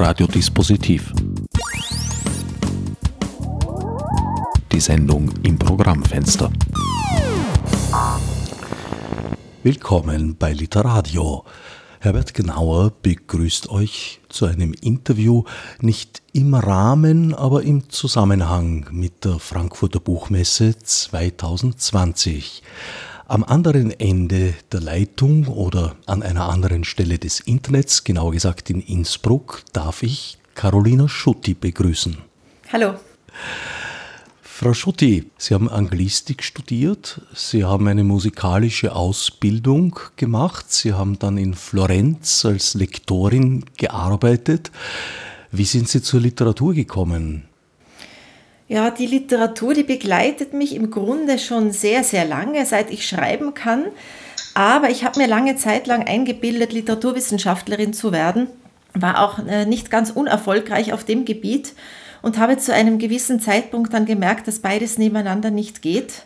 Radiodispositiv. Die Sendung im Programmfenster. Willkommen bei Literadio. Herbert Gnauer begrüßt euch zu einem Interview nicht im Rahmen, aber im Zusammenhang mit der Frankfurter Buchmesse 2020. Am anderen Ende der Leitung oder an einer anderen Stelle des Internets, genauer gesagt in Innsbruck, darf ich Carolina Schutti begrüßen. Hallo. Frau Schutti, Sie haben Anglistik studiert, Sie haben eine musikalische Ausbildung gemacht, Sie haben dann in Florenz als Lektorin gearbeitet. Wie sind Sie zur Literatur gekommen? Ja, die Literatur, die begleitet mich im Grunde schon sehr, sehr lange, seit ich schreiben kann. Aber ich habe mir lange Zeit lang eingebildet, Literaturwissenschaftlerin zu werden. War auch äh, nicht ganz unerfolgreich auf dem Gebiet und habe zu einem gewissen Zeitpunkt dann gemerkt, dass beides nebeneinander nicht geht.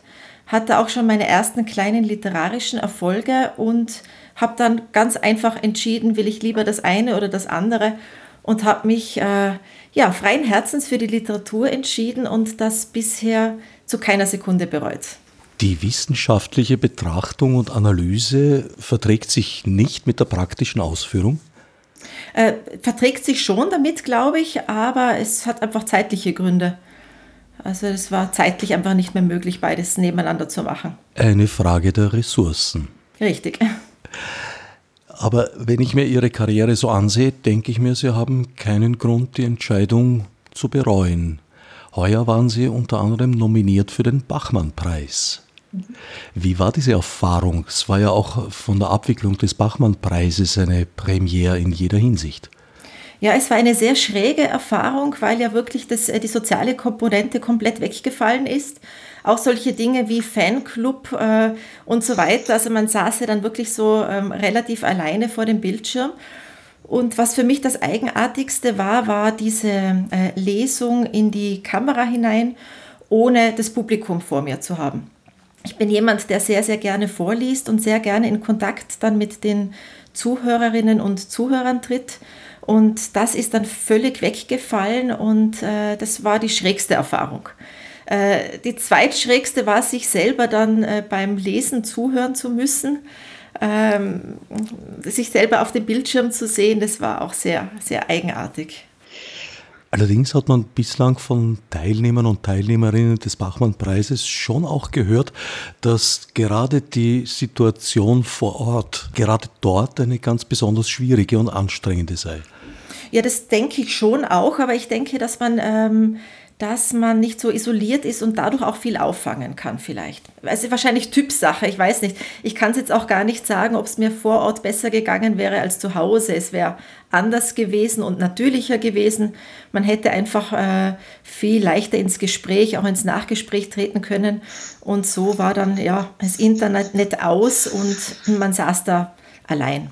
Hatte auch schon meine ersten kleinen literarischen Erfolge und habe dann ganz einfach entschieden, will ich lieber das eine oder das andere und habe mich äh, ja, freien Herzens für die Literatur entschieden und das bisher zu keiner Sekunde bereut. Die wissenschaftliche Betrachtung und Analyse verträgt sich nicht mit der praktischen Ausführung? Äh, verträgt sich schon damit, glaube ich, aber es hat einfach zeitliche Gründe. Also es war zeitlich einfach nicht mehr möglich, beides nebeneinander zu machen. Eine Frage der Ressourcen. Richtig. Aber wenn ich mir Ihre Karriere so ansehe, denke ich mir, Sie haben keinen Grund, die Entscheidung zu bereuen. Heuer waren Sie unter anderem nominiert für den Bachmann-Preis. Wie war diese Erfahrung? Es war ja auch von der Abwicklung des Bachmann-Preises eine Premiere in jeder Hinsicht. Ja, es war eine sehr schräge Erfahrung, weil ja wirklich das, äh, die soziale Komponente komplett weggefallen ist. Auch solche Dinge wie Fanclub äh, und so weiter. Also man saß ja dann wirklich so ähm, relativ alleine vor dem Bildschirm. Und was für mich das Eigenartigste war, war diese äh, Lesung in die Kamera hinein, ohne das Publikum vor mir zu haben. Ich bin jemand, der sehr, sehr gerne vorliest und sehr gerne in Kontakt dann mit den Zuhörerinnen und Zuhörern tritt. Und das ist dann völlig weggefallen und äh, das war die schrägste Erfahrung. Äh, die zweitschrägste war, sich selber dann äh, beim Lesen zuhören zu müssen. Ähm, sich selber auf dem Bildschirm zu sehen, das war auch sehr, sehr eigenartig. Allerdings hat man bislang von Teilnehmern und Teilnehmerinnen des Bachmann-Preises schon auch gehört, dass gerade die Situation vor Ort, gerade dort eine ganz besonders schwierige und anstrengende sei. Ja, das denke ich schon auch, aber ich denke, dass man ähm, dass man nicht so isoliert ist und dadurch auch viel auffangen kann vielleicht. Ist wahrscheinlich Typsache, ich weiß nicht. Ich kann es jetzt auch gar nicht sagen, ob es mir vor Ort besser gegangen wäre als zu Hause. Es wäre anders gewesen und natürlicher gewesen. Man hätte einfach äh, viel leichter ins Gespräch, auch ins Nachgespräch treten können. Und so war dann ja das Internet nicht aus und man saß da allein.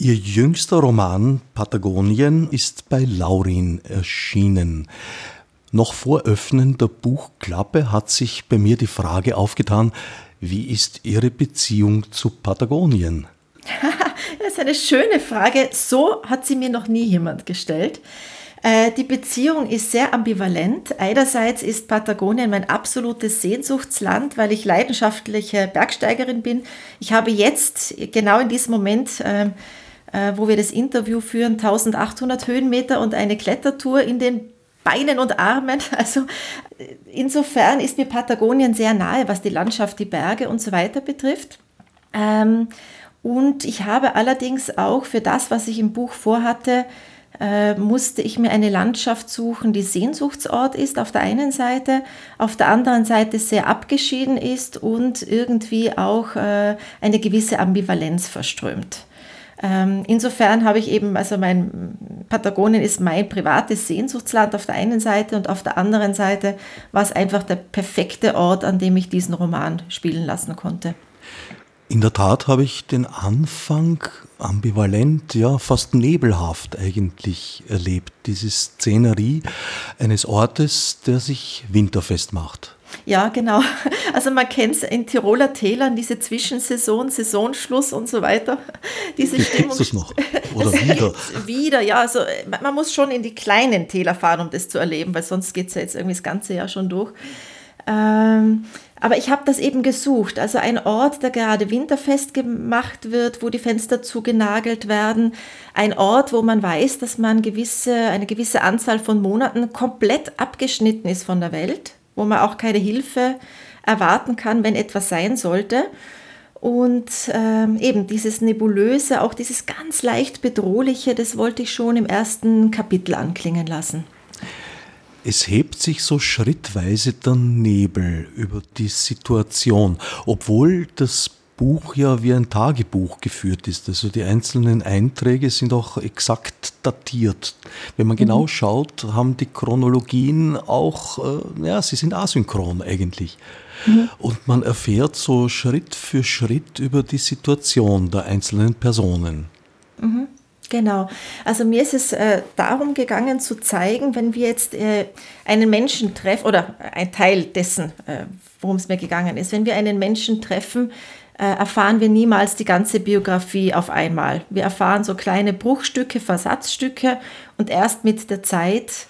Ihr jüngster Roman Patagonien ist bei Laurin erschienen. Noch vor Öffnen der Buchklappe hat sich bei mir die Frage aufgetan, wie ist Ihre Beziehung zu Patagonien? das ist eine schöne Frage. So hat sie mir noch nie jemand gestellt. Äh, die Beziehung ist sehr ambivalent. Einerseits ist Patagonien mein absolutes Sehnsuchtsland, weil ich leidenschaftliche Bergsteigerin bin. Ich habe jetzt genau in diesem Moment ähm, äh, wo wir das Interview führen, 1800 Höhenmeter und eine Klettertour in den Beinen und Armen. Also äh, insofern ist mir Patagonien sehr nahe, was die Landschaft, die Berge und so weiter betrifft. Ähm, und ich habe allerdings auch für das, was ich im Buch vorhatte, äh, musste ich mir eine Landschaft suchen, die Sehnsuchtsort ist auf der einen Seite, auf der anderen Seite sehr abgeschieden ist und irgendwie auch äh, eine gewisse Ambivalenz verströmt. Ähm, insofern habe ich eben, also mein Patagonien ist mein privates Sehnsuchtsland auf der einen Seite und auf der anderen Seite war es einfach der perfekte Ort, an dem ich diesen Roman spielen lassen konnte. In der Tat habe ich den Anfang ambivalent, ja fast nebelhaft eigentlich erlebt. Diese Szenerie eines Ortes, der sich winterfest macht. Ja, genau. Also man kennt es in Tiroler Tälern, diese Zwischensaison, Saisonschluss und so weiter. Diese Stimmung. es noch? Oder wieder? wieder, ja. Also man muss schon in die kleinen Täler fahren, um das zu erleben, weil sonst geht es ja jetzt irgendwie das ganze Jahr schon durch. Ähm, aber ich habe das eben gesucht. Also ein Ort, der gerade winterfest gemacht wird, wo die Fenster zugenagelt werden. Ein Ort, wo man weiß, dass man gewisse, eine gewisse Anzahl von Monaten komplett abgeschnitten ist von der Welt, wo man auch keine Hilfe erwarten kann, wenn etwas sein sollte. Und ähm, eben dieses Nebulöse, auch dieses ganz leicht Bedrohliche, das wollte ich schon im ersten Kapitel anklingen lassen. Es hebt sich so schrittweise der Nebel über die Situation, obwohl das Buch ja wie ein Tagebuch geführt ist. Also die einzelnen Einträge sind auch exakt datiert. Wenn man genau mhm. schaut, haben die Chronologien auch, äh, ja, sie sind asynchron eigentlich. Mhm. Und man erfährt so Schritt für Schritt über die Situation der einzelnen Personen. Mhm. Genau. Also mir ist es äh, darum gegangen zu zeigen, wenn wir jetzt äh, einen Menschen treffen, oder ein Teil dessen, äh, worum es mir gegangen ist, wenn wir einen Menschen treffen, erfahren wir niemals die ganze Biografie auf einmal. Wir erfahren so kleine Bruchstücke, Versatzstücke und erst mit der Zeit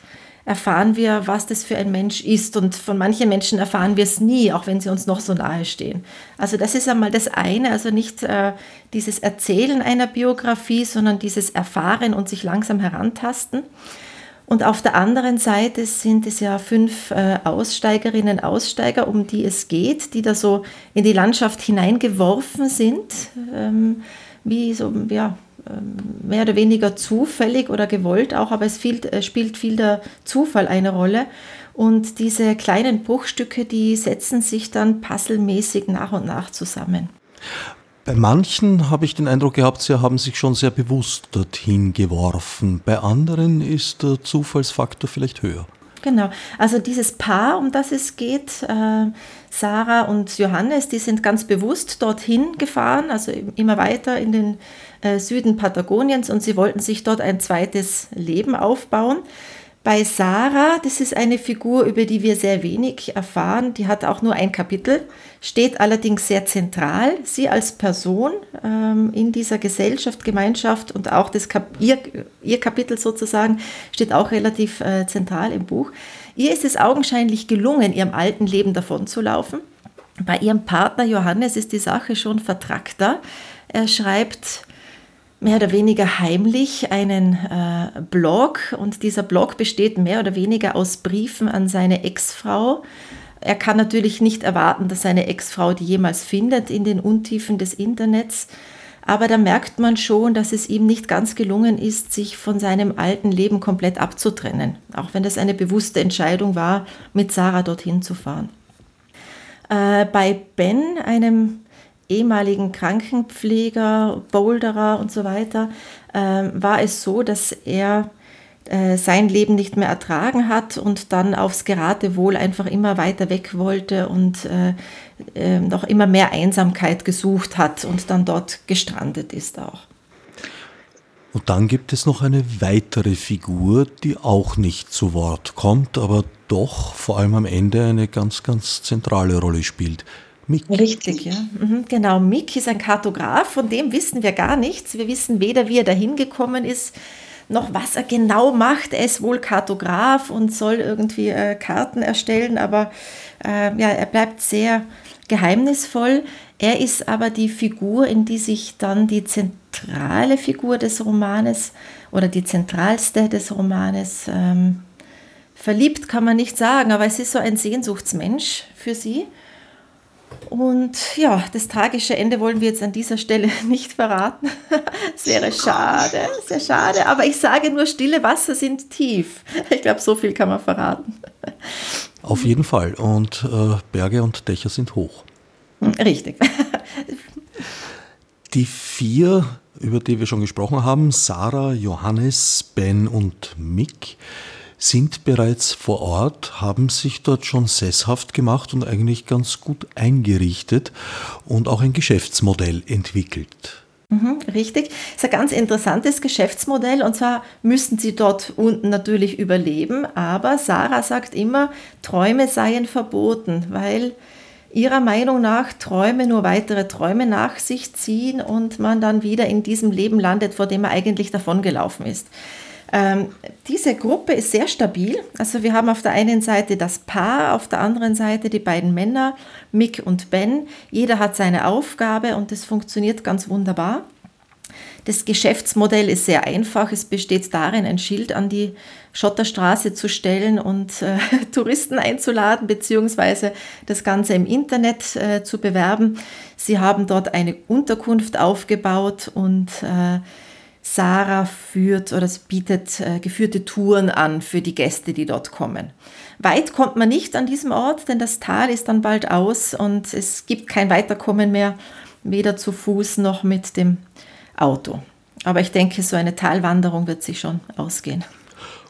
erfahren wir, was das für ein Mensch ist. Und von manchen Menschen erfahren wir es nie, auch wenn sie uns noch so nahe stehen. Also das ist einmal das eine, also nicht äh, dieses Erzählen einer Biografie, sondern dieses Erfahren und sich langsam herantasten. Und auf der anderen Seite sind es ja fünf äh, Aussteigerinnen, Aussteiger, um die es geht, die da so in die Landschaft hineingeworfen sind, ähm, wie so, ja, ähm, mehr oder weniger zufällig oder gewollt auch, aber es viel, äh, spielt viel der Zufall eine Rolle. Und diese kleinen Bruchstücke, die setzen sich dann puzzlemäßig nach und nach zusammen. Bei manchen habe ich den Eindruck gehabt, sie haben sich schon sehr bewusst dorthin geworfen. Bei anderen ist der Zufallsfaktor vielleicht höher. Genau, also dieses Paar, um das es geht, äh, Sarah und Johannes, die sind ganz bewusst dorthin gefahren, also immer weiter in den äh, Süden Patagoniens und sie wollten sich dort ein zweites Leben aufbauen. Bei Sarah, das ist eine Figur, über die wir sehr wenig erfahren, die hat auch nur ein Kapitel, steht allerdings sehr zentral. Sie als Person ähm, in dieser Gesellschaft, Gemeinschaft und auch das Kap ihr, ihr Kapitel sozusagen steht auch relativ äh, zentral im Buch. Ihr ist es augenscheinlich gelungen, ihrem alten Leben davonzulaufen. Bei ihrem Partner Johannes ist die Sache schon vertrackter. Er schreibt mehr oder weniger heimlich einen äh, Blog und dieser Blog besteht mehr oder weniger aus Briefen an seine Ex-Frau. Er kann natürlich nicht erwarten, dass seine Ex-Frau die jemals findet in den Untiefen des Internets, aber da merkt man schon, dass es ihm nicht ganz gelungen ist, sich von seinem alten Leben komplett abzutrennen, auch wenn das eine bewusste Entscheidung war, mit Sarah dorthin zu fahren. Äh, bei Ben, einem ehemaligen Krankenpfleger, Boulderer und so weiter, äh, war es so, dass er äh, sein Leben nicht mehr ertragen hat und dann aufs Geratewohl einfach immer weiter weg wollte und äh, äh, noch immer mehr Einsamkeit gesucht hat und dann dort gestrandet ist auch. Und dann gibt es noch eine weitere Figur, die auch nicht zu Wort kommt, aber doch vor allem am Ende eine ganz, ganz zentrale Rolle spielt. Mick. Richtig, ja. Mhm, genau, Mick ist ein Kartograf, von dem wissen wir gar nichts. Wir wissen weder, wie er dahin gekommen ist, noch was er genau macht. Er ist wohl Kartograf und soll irgendwie äh, Karten erstellen, aber äh, ja, er bleibt sehr geheimnisvoll. Er ist aber die Figur, in die sich dann die zentrale Figur des Romanes oder die zentralste des Romanes ähm, verliebt, kann man nicht sagen, aber es ist so ein Sehnsuchtsmensch für sie. Und ja, das tragische Ende wollen wir jetzt an dieser Stelle nicht verraten. Es wäre schade, sehr schade. Aber ich sage nur, stille Wasser sind tief. Ich glaube, so viel kann man verraten. Auf jeden Fall. Und äh, Berge und Dächer sind hoch. Hm, richtig. Die vier, über die wir schon gesprochen haben, Sarah, Johannes, Ben und Mick, sind bereits vor Ort, haben sich dort schon sesshaft gemacht und eigentlich ganz gut eingerichtet und auch ein Geschäftsmodell entwickelt. Mhm, richtig. Das ist ein ganz interessantes Geschäftsmodell und zwar müssen sie dort unten natürlich überleben, aber Sarah sagt immer, Träume seien verboten, weil ihrer Meinung nach Träume nur weitere Träume nach sich ziehen und man dann wieder in diesem Leben landet, vor dem man eigentlich davongelaufen ist. Ähm, diese Gruppe ist sehr stabil. Also wir haben auf der einen Seite das Paar, auf der anderen Seite die beiden Männer, Mick und Ben. Jeder hat seine Aufgabe und es funktioniert ganz wunderbar. Das Geschäftsmodell ist sehr einfach. Es besteht darin, ein Schild an die Schotterstraße zu stellen und äh, Touristen einzuladen, beziehungsweise das Ganze im Internet äh, zu bewerben. Sie haben dort eine Unterkunft aufgebaut und äh, Sarah führt oder bietet äh, geführte Touren an für die Gäste, die dort kommen. Weit kommt man nicht an diesem Ort, denn das Tal ist dann bald aus und es gibt kein Weiterkommen mehr, weder zu Fuß noch mit dem Auto. Aber ich denke, so eine Talwanderung wird sich schon ausgehen.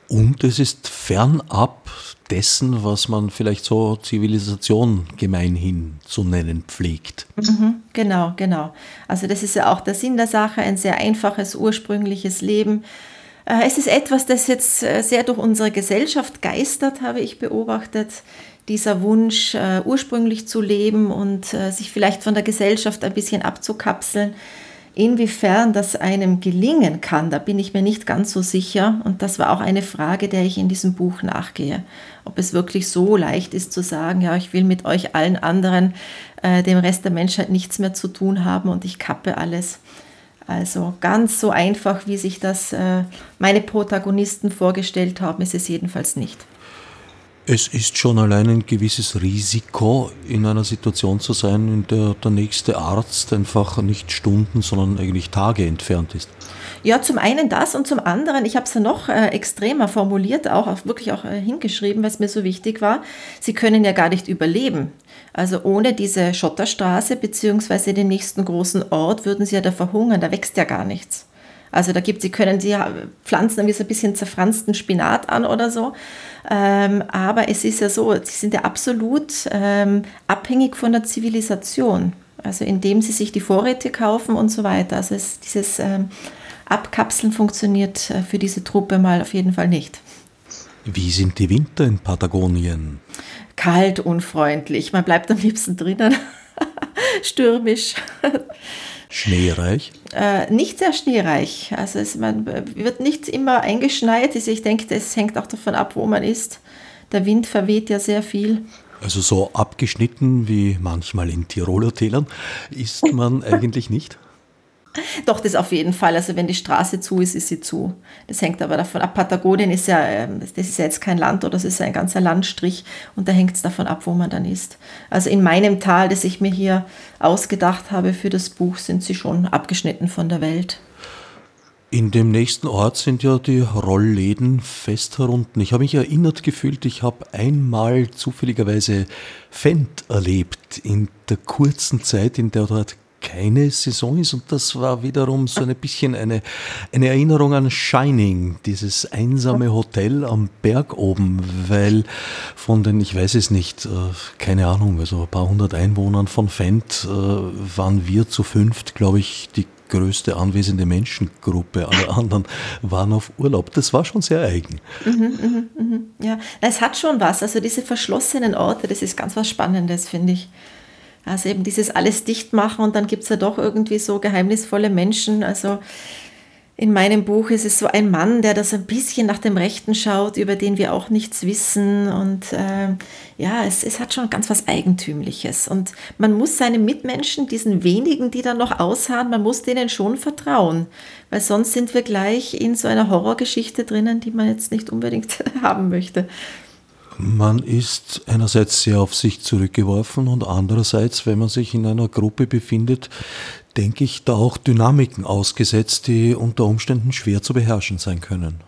Und es ist fernab dessen, was man vielleicht so Zivilisation gemeinhin zu nennen pflegt. Mhm, genau, genau. Also das ist ja auch der Sinn der Sache, ein sehr einfaches, ursprüngliches Leben. Äh, es ist etwas, das jetzt äh, sehr durch unsere Gesellschaft geistert, habe ich beobachtet. Dieser Wunsch, äh, ursprünglich zu leben und sich vielleicht von der Gesellschaft ein bisschen abzukapseln. Inwiefern das einem gelingen kann, da bin ich mir nicht ganz so sicher. Und das war auch eine Frage, der ich in diesem Buch nachgehe. Ob es wirklich so leicht ist zu sagen, ja, ich will mit euch allen anderen, äh, dem Rest der Menschheit nichts mehr zu tun haben und ich kappe alles. Also ganz so einfach, wie sich das äh, meine Protagonisten vorgestellt haben, ist es jedenfalls nicht. Es ist schon allein ein gewisses Risiko, in einer Situation zu sein, in der der nächste Arzt einfach nicht Stunden, sondern eigentlich Tage entfernt ist. Ja, zum einen das und zum anderen, ich habe es ja noch äh, extremer formuliert, auch, auch wirklich auch äh, hingeschrieben, es mir so wichtig war, sie können ja gar nicht überleben. Also ohne diese Schotterstraße beziehungsweise den nächsten großen Ort würden sie ja da verhungern, da wächst ja gar nichts. Also da gibt sie können sie pflanzen irgendwie so ein bisschen zerfransten Spinat an oder so. Ähm, aber es ist ja so, sie sind ja absolut ähm, abhängig von der Zivilisation. Also indem sie sich die Vorräte kaufen und so weiter. Also es, dieses ähm, Abkapseln funktioniert äh, für diese Truppe mal auf jeden Fall nicht. Wie sind die Winter in Patagonien? Kalt, unfreundlich. Man bleibt am liebsten drinnen. Stürmisch. Schneereich? Äh, nicht sehr schneereich. Also es, man wird nicht immer eingeschneit. Also ich denke, das hängt auch davon ab, wo man ist. Der Wind verweht ja sehr viel. Also so abgeschnitten wie manchmal in Tiroler Tälern ist man eigentlich nicht? Doch, das auf jeden Fall. Also wenn die Straße zu ist, ist sie zu. Das hängt aber davon ab. Patagonien ist ja, ähm, das ist ja jetzt kein Land oder es ist ein ganzer Landstrich und da hängt es davon ab, wo man dann ist. Also in meinem Tal, das ich mir hier ausgedacht habe für das Buch, sind sie schon abgeschnitten von der Welt. In dem nächsten Ort sind ja die Rollläden fest herunten. Ich habe mich erinnert gefühlt, ich habe einmal zufälligerweise Fendt erlebt in der kurzen Zeit, in der dort keine Saison ist und das war wiederum so ein bisschen eine, eine Erinnerung an Shining, dieses einsame Hotel am Berg oben, weil von den, ich weiß es nicht, äh, keine Ahnung, also ein paar hundert Einwohnern von Fendt äh, waren wir zu fünft, glaube ich, die größte anwesende Menschengruppe. Alle anderen waren auf Urlaub. Das war schon sehr eigen. Mhm, mh, mh. Ja, es hat schon was. Also diese verschlossenen Orte, das ist ganz was Spannendes, finde ich. Also eben dieses alles dicht machen und dann gibt es ja doch irgendwie so geheimnisvolle Menschen. Also in meinem Buch ist es so ein Mann, der das ein bisschen nach dem Rechten schaut, über den wir auch nichts wissen. Und äh, ja, es, es hat schon ganz was Eigentümliches. Und man muss seinen Mitmenschen, diesen wenigen, die dann noch ausharren, man muss denen schon vertrauen. Weil sonst sind wir gleich in so einer Horrorgeschichte drinnen, die man jetzt nicht unbedingt haben möchte. Man ist einerseits sehr auf sich zurückgeworfen und andererseits, wenn man sich in einer Gruppe befindet, denke ich, da auch Dynamiken ausgesetzt, die unter Umständen schwer zu beherrschen sein können.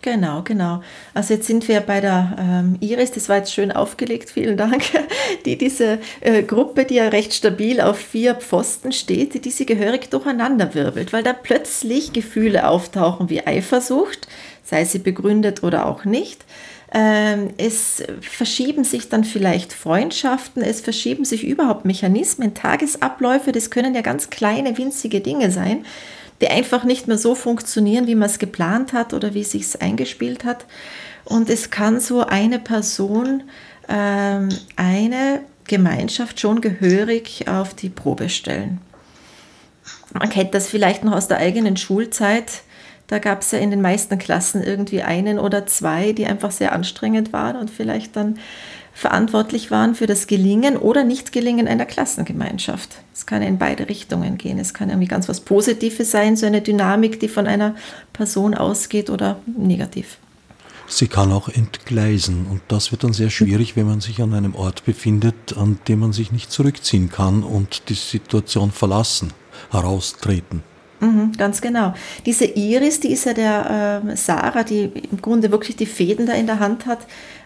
Genau, genau. Also jetzt sind wir bei der ähm, Iris, das war jetzt schön aufgelegt, vielen Dank, die diese äh, Gruppe, die ja recht stabil auf vier Pfosten steht, die sie gehörig durcheinander wirbelt, weil da plötzlich Gefühle auftauchen wie Eifersucht, sei sie begründet oder auch nicht. Ähm, es verschieben sich dann vielleicht Freundschaften, es verschieben sich überhaupt Mechanismen, Tagesabläufe, das können ja ganz kleine, winzige Dinge sein, die einfach nicht mehr so funktionieren, wie man es geplant hat oder wie es sich eingespielt hat. Und es kann so eine Person, ähm, eine Gemeinschaft schon gehörig auf die Probe stellen. Man kennt das vielleicht noch aus der eigenen Schulzeit. Da gab es ja in den meisten Klassen irgendwie einen oder zwei, die einfach sehr anstrengend waren und vielleicht dann verantwortlich waren für das Gelingen oder Nicht-Gelingen einer Klassengemeinschaft. Es kann in beide Richtungen gehen. Es kann irgendwie ganz was Positives sein, so eine Dynamik, die von einer Person ausgeht oder negativ. Sie kann auch entgleisen und das wird dann sehr schwierig, wenn man sich an einem Ort befindet, an dem man sich nicht zurückziehen kann und die Situation verlassen, heraustreten. Mhm, ganz genau. Diese Iris, die ist ja der äh, Sarah, die im Grunde wirklich die Fäden da in der Hand hat,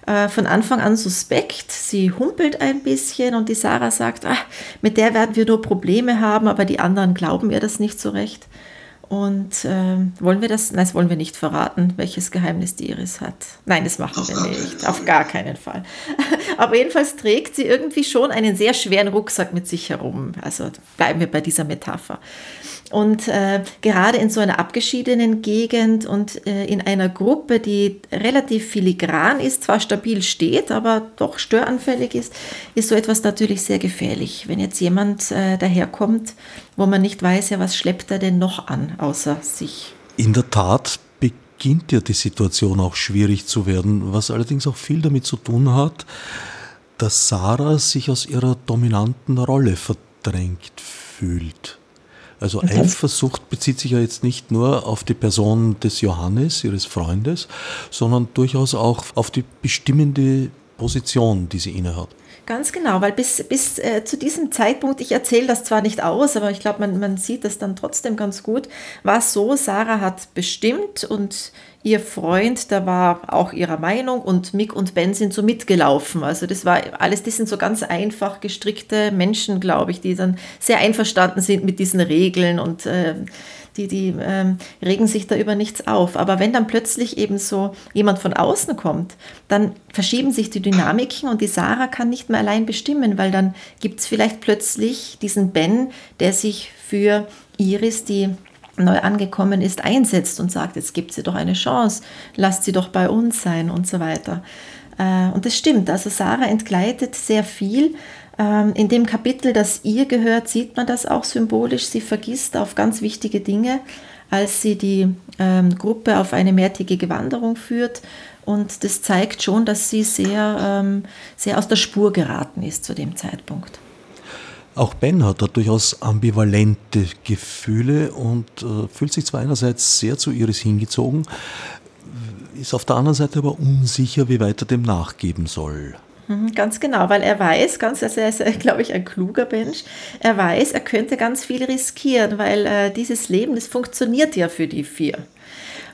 äh, von Anfang an suspekt. Sie humpelt ein bisschen und die Sarah sagt, ach, mit der werden wir nur Probleme haben, aber die anderen glauben ihr das nicht so recht. Und äh, wollen wir das? Nein, das wollen wir nicht verraten, welches Geheimnis die Iris hat. Nein, das machen wir nicht. Auf gar keinen Fall. Aber jedenfalls trägt sie irgendwie schon einen sehr schweren Rucksack mit sich herum. Also bleiben wir bei dieser Metapher. Und äh, gerade in so einer abgeschiedenen Gegend und äh, in einer Gruppe, die relativ filigran ist, zwar stabil steht, aber doch störanfällig ist, ist so etwas natürlich sehr gefährlich. Wenn jetzt jemand äh, daherkommt, wo man nicht weiß, ja, was schleppt er denn noch an, außer sich. In der Tat beginnt ja die Situation auch schwierig zu werden, was allerdings auch viel damit zu tun hat, dass Sarah sich aus ihrer dominanten Rolle verdrängt fühlt. Also okay. Eifersucht bezieht sich ja jetzt nicht nur auf die Person des Johannes, ihres Freundes, sondern durchaus auch auf die bestimmende Position, die sie innehat. Ganz genau, weil bis, bis äh, zu diesem Zeitpunkt, ich erzähle das zwar nicht aus, aber ich glaube, man, man sieht das dann trotzdem ganz gut, war es so, Sarah hat bestimmt und ihr Freund, der war auch ihrer Meinung und Mick und Ben sind so mitgelaufen. Also das war alles, das sind so ganz einfach gestrickte Menschen, glaube ich, die dann sehr einverstanden sind mit diesen Regeln und äh, die, die ähm, regen sich da über nichts auf. Aber wenn dann plötzlich eben so jemand von außen kommt, dann verschieben sich die Dynamiken und die Sarah kann nicht mehr allein bestimmen, weil dann gibt es vielleicht plötzlich diesen Ben, der sich für Iris, die neu angekommen ist, einsetzt und sagt, jetzt gibt sie doch eine Chance, lasst sie doch bei uns sein und so weiter. Äh, und das stimmt, also Sarah entgleitet sehr viel. Ähm, in dem Kapitel, das ihr gehört, sieht man das auch symbolisch. Sie vergisst auf ganz wichtige Dinge, als sie die ähm, Gruppe auf eine mehrtägige Wanderung führt. Und das zeigt schon, dass sie sehr, ähm, sehr aus der Spur geraten ist zu dem Zeitpunkt. Auch Ben hat da durchaus ambivalente Gefühle und äh, fühlt sich zwar einerseits sehr zu Iris hingezogen, ist auf der anderen Seite aber unsicher, wie weit er dem nachgeben soll. Mhm, ganz genau, weil er weiß, ganz, also er ist, glaube ich, ein kluger Mensch, er weiß, er könnte ganz viel riskieren, weil äh, dieses Leben, das funktioniert ja für die vier.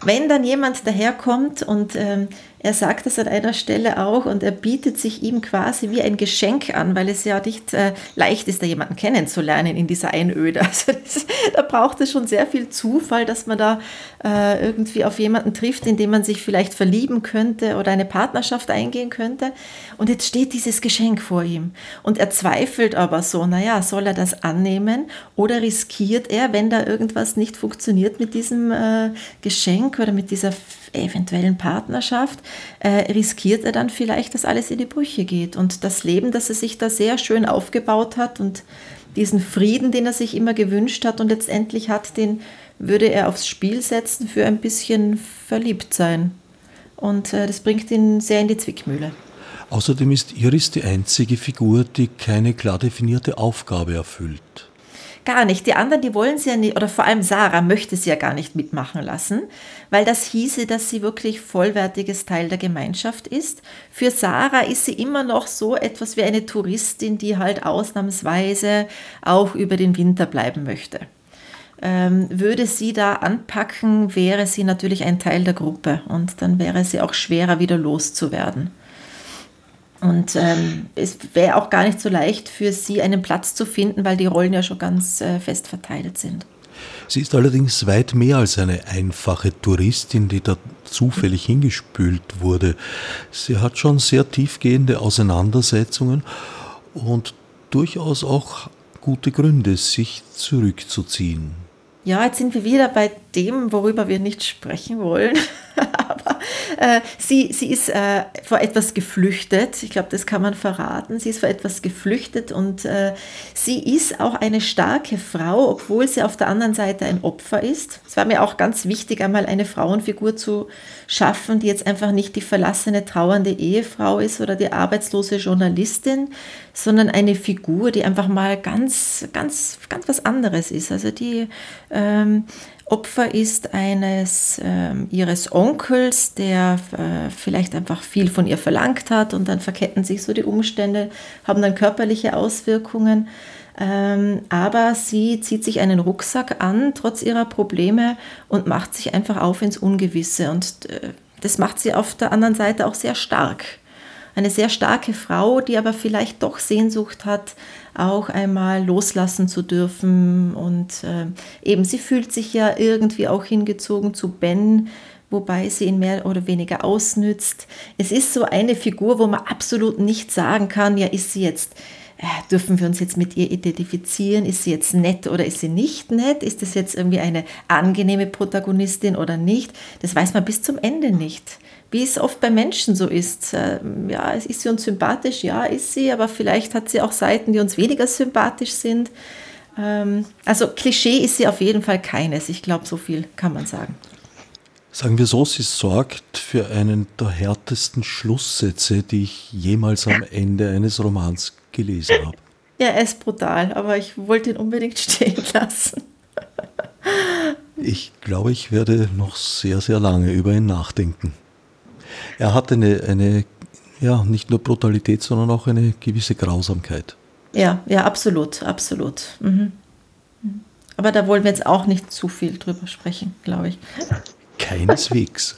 Wenn dann jemand daherkommt und ähm, er sagt es an einer Stelle auch und er bietet sich ihm quasi wie ein Geschenk an, weil es ja nicht äh, leicht ist, da jemanden kennenzulernen in dieser Einöde. Also das, da braucht es schon sehr viel Zufall, dass man da äh, irgendwie auf jemanden trifft, in den man sich vielleicht verlieben könnte oder eine Partnerschaft eingehen könnte. Und jetzt steht dieses Geschenk vor ihm und er zweifelt aber so, naja, soll er das annehmen oder riskiert er, wenn da irgendwas nicht funktioniert mit diesem äh, Geschenk oder mit dieser eventuellen Partnerschaft, äh, riskiert er dann vielleicht, dass alles in die Brüche geht. Und das Leben, das er sich da sehr schön aufgebaut hat und diesen Frieden, den er sich immer gewünscht hat und letztendlich hat, den würde er aufs Spiel setzen für ein bisschen verliebt sein. Und äh, das bringt ihn sehr in die Zwickmühle. Außerdem ist Iris die einzige Figur, die keine klar definierte Aufgabe erfüllt. Gar nicht. Die anderen, die wollen sie ja nicht, oder vor allem Sarah möchte sie ja gar nicht mitmachen lassen, weil das hieße, dass sie wirklich vollwertiges Teil der Gemeinschaft ist. Für Sarah ist sie immer noch so etwas wie eine Touristin, die halt ausnahmsweise auch über den Winter bleiben möchte. ähm, würde sie da anpacken, wäre sie natürlich ein Teil der Gruppe und dann wäre sie auch schwerer wieder loszuwerden. Und ähm, es wäre auch gar nicht so leicht für sie einen Platz zu finden, weil die Rollen ja schon ganz äh, fest verteilt sind. Sie ist allerdings weit mehr als eine einfache Touristin, die da zufällig hingespült wurde. Sie hat schon sehr tiefgehende Auseinandersetzungen und durchaus auch gute Gründe, sich zurückzuziehen. Ja, jetzt sind wir wieder bei dem, worüber wir nicht sprechen wollen. Äh, sie, sie ist äh, vor etwas geflüchtet. Ich glaube, das kann man verraten. Sie ist vor etwas geflüchtet und äh, sie ist auch eine starke Frau, obwohl sie auf der anderen Seite ein Opfer ist. Es war mir auch ganz wichtig, einmal eine Frauenfigur zu schaffen, die jetzt einfach nicht die verlassene, trauernde Ehefrau ist oder die arbeitslose Journalistin, sondern eine Figur, die einfach mal ganz, ganz, ganz was anderes ist. Also die ähm, Opfer ist eines äh, ihres Onkels, der äh, vielleicht einfach viel von ihr verlangt hat und dann verketten sich so die Umstände, haben dann körperliche Auswirkungen. Ähm, aber sie zieht sich einen Rucksack an, trotz ihrer Probleme, und macht sich einfach auf ins Ungewisse. Und äh, das macht sie auf der anderen Seite auch sehr stark. Eine sehr starke Frau, die aber vielleicht doch Sehnsucht hat, auch einmal loslassen zu dürfen. Und äh, eben, sie fühlt sich ja irgendwie auch hingezogen zu Ben, wobei sie ihn mehr oder weniger ausnützt. Es ist so eine Figur, wo man absolut nicht sagen kann, ja, ist sie jetzt äh, dürfen wir uns jetzt mit ihr identifizieren? Ist sie jetzt nett oder ist sie nicht nett? Ist das jetzt irgendwie eine angenehme Protagonistin oder nicht? Das weiß man bis zum Ende nicht wie es oft bei Menschen so ist. Ähm, ja, ist sie uns sympathisch? Ja, ist sie, aber vielleicht hat sie auch Seiten, die uns weniger sympathisch sind. Ähm, also Klischee ist sie auf jeden Fall keines. Ich glaube, so viel kann man sagen. Sagen wir so, sie sorgt für einen der härtesten Schlusssätze, die ich jemals am Ende eines Romans gelesen habe. Ja, er ist brutal, aber ich wollte ihn unbedingt stehen lassen. Ich glaube, ich werde noch sehr, sehr lange über ihn nachdenken. Er hat eine, eine, ja, nicht nur Brutalität, sondern auch eine gewisse Grausamkeit. Ja, ja, absolut, absolut. Mhm. Aber da wollen wir jetzt auch nicht zu viel drüber sprechen, glaube ich. Keineswegs.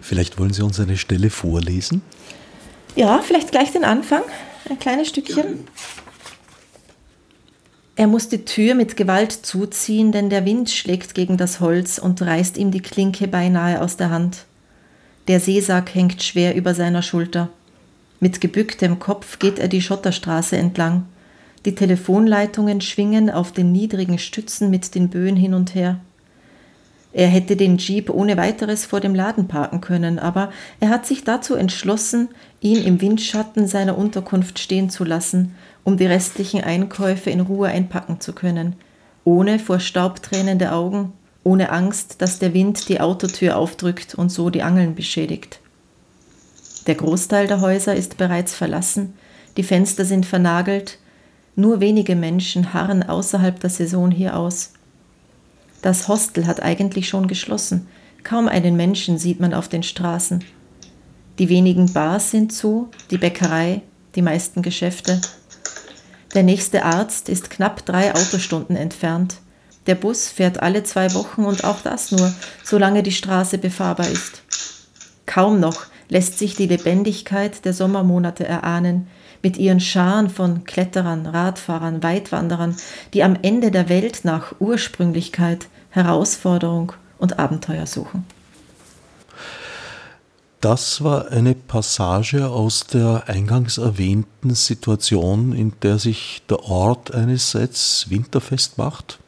Vielleicht wollen Sie uns eine Stelle vorlesen? Ja, vielleicht gleich den Anfang, ein kleines Stückchen. Er muss die Tür mit Gewalt zuziehen, denn der Wind schlägt gegen das Holz und reißt ihm die Klinke beinahe aus der Hand. Der Seesack hängt schwer über seiner Schulter. Mit gebücktem Kopf geht er die Schotterstraße entlang. Die Telefonleitungen schwingen auf den niedrigen Stützen mit den Böen hin und her. Er hätte den Jeep ohne weiteres vor dem Laden parken können, aber er hat sich dazu entschlossen, ihn im Windschatten seiner Unterkunft stehen zu lassen, um die restlichen Einkäufe in Ruhe einpacken zu können, ohne vor Staub tränende Augen ohne Angst, dass der Wind die Autotür aufdrückt und so die Angeln beschädigt. Der Großteil der Häuser ist bereits verlassen, die Fenster sind vernagelt, nur wenige Menschen harren außerhalb der Saison hier aus. Das Hostel hat eigentlich schon geschlossen, kaum einen Menschen sieht man auf den Straßen. Die wenigen Bars sind zu, die Bäckerei, die meisten Geschäfte. Der nächste Arzt ist knapp drei Autostunden entfernt. Der Bus fährt alle zwei Wochen und auch das nur, solange die Straße befahrbar ist. Kaum noch lässt sich die Lebendigkeit der Sommermonate erahnen, mit ihren Scharen von Kletterern, Radfahrern, Weitwanderern, die am Ende der Welt nach Ursprünglichkeit, Herausforderung und Abenteuer suchen. Das war eine Passage aus der eingangs erwähnten Situation, in der sich der Ort einerseits winterfest macht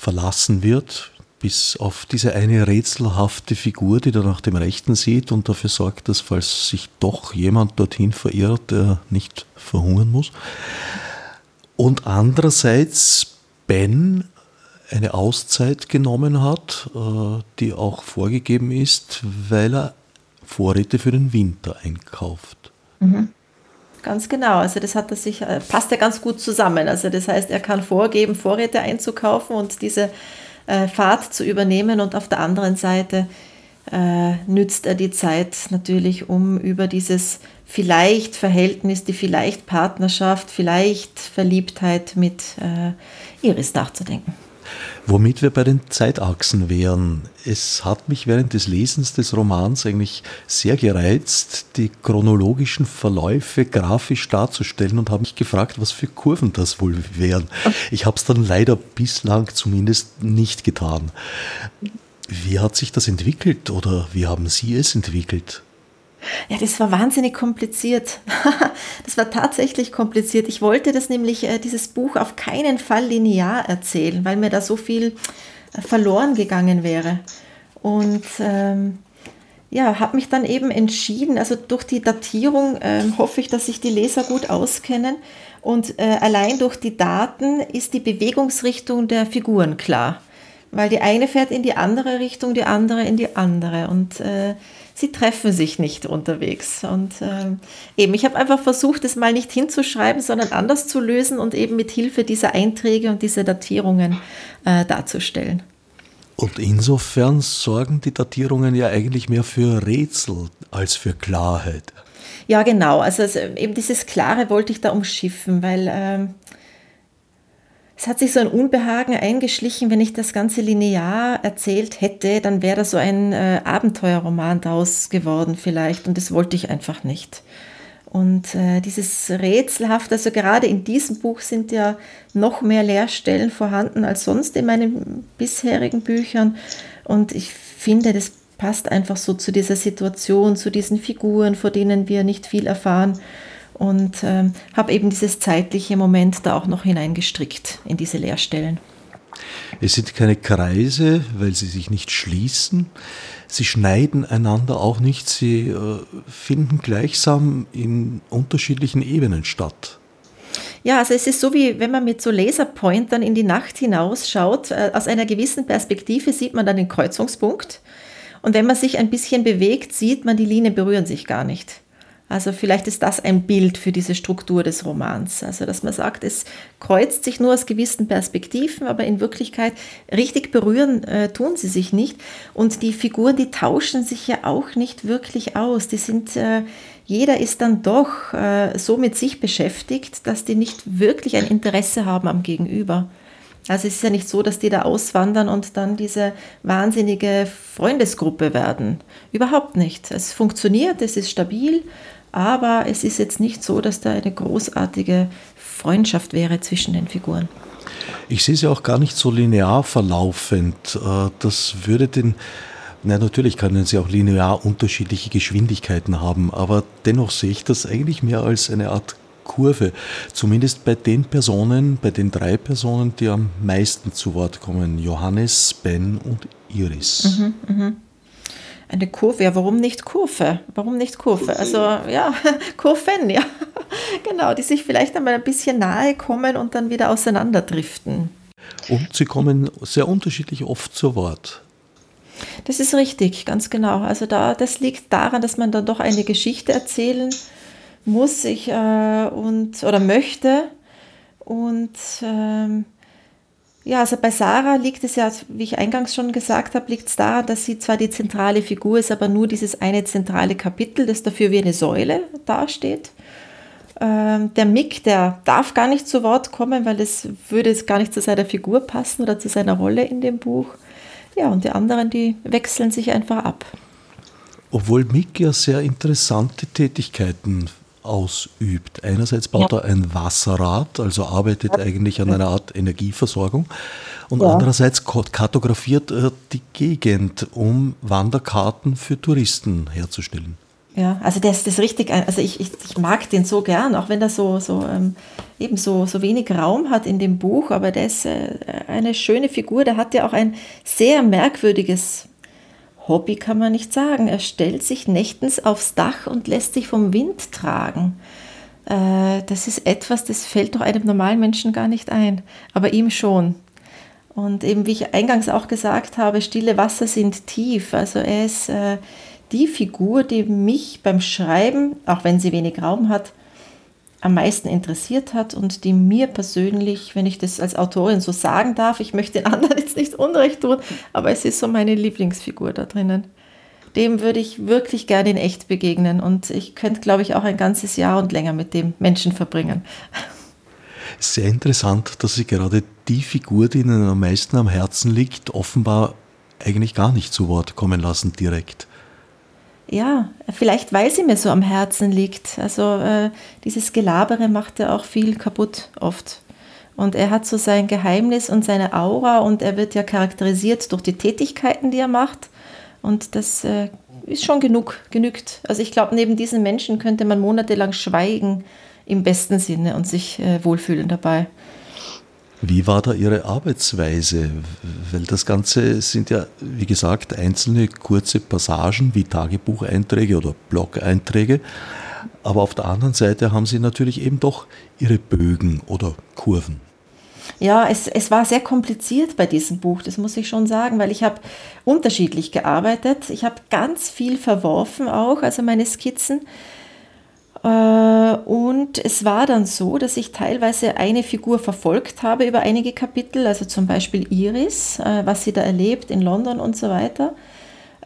verlassen wird, bis auf diese eine rätselhafte Figur, die da nach dem Rechten sieht und dafür sorgt, dass falls sich doch jemand dorthin verirrt, er nicht verhungern muss. Und andererseits Ben eine Auszeit genommen hat, äh, die auch vorgegeben ist, weil er Vorräte für den Winter einkauft. Mhm. Ganz genau. Also das hat er sich, äh, passt ja ganz gut zusammen. Also das heißt, er kann vorgeben, Vorräte einzukaufen und diese äh, Fahrt zu übernehmen und auf der anderen Seite äh, nützt er die Zeit natürlich, um über dieses vielleicht Verhältnis, die vielleicht Partnerschaft, vielleicht Verliebtheit mit äh, Iris nachzudenken. Womit wir bei den Zeitachsen wären. Es hat mich während des Lesens des Romans eigentlich sehr gereizt, die chronologischen Verläufe grafisch darzustellen und habe mich gefragt, was für Kurven das wohl wären. Ich habe es dann leider bislang zumindest nicht getan. Wie hat sich das entwickelt oder wie haben Sie es entwickelt? Ja, das war wahnsinnig kompliziert. das war tatsächlich kompliziert. Ich wollte das nämlich, äh, dieses Buch auf keinen Fall linear erzählen, weil mir da so viel äh, verloren gegangen wäre. Und ähm, ja, habe mich dann eben entschieden, also durch die Datierung äh, hoffe ich, dass sich die Leser gut auskennen. Und äh, allein durch die Daten ist die Bewegungsrichtung der Figuren klar. Weil die eine fährt in die andere Richtung, die andere in die andere. Und äh, sie treffen sich nicht unterwegs. Und äh, eben, ich habe einfach versucht, es mal nicht hinzuschreiben, sondern anders zu lösen und eben mit Hilfe dieser Einträge und dieser Datierungen äh, darzustellen. Und insofern sorgen die Datierungen ja eigentlich mehr für Rätsel als für Klarheit. Ja, genau. Also, also eben dieses Klare wollte ich da umschiffen, weil ähm, es hat sich so ein Unbehagen eingeschlichen, wenn ich das Ganze linear erzählt hätte, dann wäre da so ein äh, Abenteuerroman daraus geworden vielleicht und das wollte ich einfach nicht. Und äh, dieses Rätselhaft, also gerade in diesem Buch sind ja noch mehr Leerstellen vorhanden als sonst in meinen bisherigen Büchern. Und ich finde, das passt einfach so zu dieser Situation, zu diesen Figuren, vor denen wir nicht viel erfahren und ähm, habe eben dieses zeitliche Moment da auch noch hineingestrickt in diese Leerstellen. Es sind keine Kreise, weil sie sich nicht schließen. Sie schneiden einander auch nicht. Sie äh, finden gleichsam in unterschiedlichen Ebenen statt. Ja, also es ist so wie wenn man mit so Laserpointern in die Nacht hinausschaut. Äh, aus einer gewissen Perspektive sieht man dann den Kreuzungspunkt. Und wenn man sich ein bisschen bewegt, sieht man, die Linien berühren sich gar nicht. Also vielleicht ist das ein Bild für diese Struktur des Romans. Also dass man sagt, es kreuzt sich nur aus gewissen Perspektiven, aber in Wirklichkeit richtig berühren äh, tun sie sich nicht. Und die Figuren, die tauschen sich ja auch nicht wirklich aus. Die sind, äh, jeder ist dann doch äh, so mit sich beschäftigt, dass die nicht wirklich ein Interesse haben am Gegenüber. Also es ist ja nicht so, dass die da auswandern und dann diese wahnsinnige Freundesgruppe werden. Überhaupt nicht. Es funktioniert, es ist stabil aber es ist jetzt nicht so, dass da eine großartige Freundschaft wäre zwischen den Figuren. Ich sehe sie auch gar nicht so linear verlaufend. Äh, das würde den, na natürlich können sie auch linear unterschiedliche Geschwindigkeiten haben, aber dennoch sehe ich das eigentlich mehr als eine Art Kurve. Zumindest bei den Personen, bei den drei Personen, die am meisten zu Wort kommen. Johannes, Ben und Iris. Mhm, mh. Eine Kurve, ja, warum nicht Kurve? Warum nicht Kurve? Also ja, Kurven, ja. genau, die sich vielleicht einmal ein bisschen nahe kommen und dann wieder auseinanderdriften. Und sie kommen sehr unterschiedlich oft zu Wort. Das ist richtig, ganz genau. Also da, das liegt daran, dass man dann doch eine Geschichte erzählen muss ich äh, und oder möchte. Und ähm, ja, also bei Sarah liegt es ja, wie ich eingangs schon gesagt habe, liegt es daran, dass sie zwar die zentrale Figur ist, aber nur dieses eine zentrale Kapitel, das dafür wie eine Säule dasteht. Ähm, der Mick, der darf gar nicht zu Wort kommen, weil es würde gar nicht zu seiner Figur passen oder zu seiner Rolle in dem Buch. Ja, und die anderen, die wechseln sich einfach ab. Obwohl Mick ja sehr interessante Tätigkeiten ausübt. Einerseits baut ja. er ein Wasserrad, also arbeitet ja. eigentlich an einer Art Energieversorgung. Und ja. andererseits kartografiert er die Gegend, um Wanderkarten für Touristen herzustellen. Ja, also das ist richtig, also ich, ich, ich, mag den so gern, auch wenn er so, so ähm, eben so, so wenig Raum hat in dem Buch, aber der ist äh, eine schöne Figur, der hat ja auch ein sehr merkwürdiges Hobby kann man nicht sagen. Er stellt sich nächtens aufs Dach und lässt sich vom Wind tragen. Äh, das ist etwas, das fällt doch einem normalen Menschen gar nicht ein, aber ihm schon. Und eben wie ich eingangs auch gesagt habe, stille Wasser sind tief. Also er ist äh, die Figur, die mich beim Schreiben, auch wenn sie wenig Raum hat, am meisten interessiert hat und die mir persönlich, wenn ich das als Autorin so sagen darf, ich möchte den anderen jetzt nicht Unrecht tun, aber es ist so meine Lieblingsfigur da drinnen. dem würde ich wirklich gerne in echt begegnen. Und ich könnte, glaube ich, auch ein ganzes Jahr und länger mit dem Menschen verbringen. Sehr interessant, dass Sie gerade die Figur, die Ihnen am meisten am Herzen liegt, offenbar eigentlich gar nicht zu Wort kommen lassen direkt. Ja, vielleicht weil sie mir so am Herzen liegt. Also äh, dieses Gelabere macht ja auch viel kaputt oft. Und er hat so sein Geheimnis und seine Aura und er wird ja charakterisiert durch die Tätigkeiten, die er macht. Und das äh, ist schon genug, genügt. Also ich glaube, neben diesen Menschen könnte man monatelang schweigen im besten Sinne und sich äh, wohlfühlen dabei. Wie war da Ihre Arbeitsweise? Weil das Ganze sind ja, wie gesagt, einzelne kurze Passagen wie Tagebucheinträge oder Blog-Einträge. Aber auf der anderen Seite haben Sie natürlich eben doch Ihre Bögen oder Kurven. Ja, es, es war sehr kompliziert bei diesem Buch, das muss ich schon sagen, weil ich habe unterschiedlich gearbeitet. Ich habe ganz viel verworfen auch, also meine Skizzen. Äh, und es war dann so, dass ich teilweise eine Figur verfolgt habe über einige Kapitel, also zum Beispiel Iris, äh, was sie da erlebt in London und so weiter.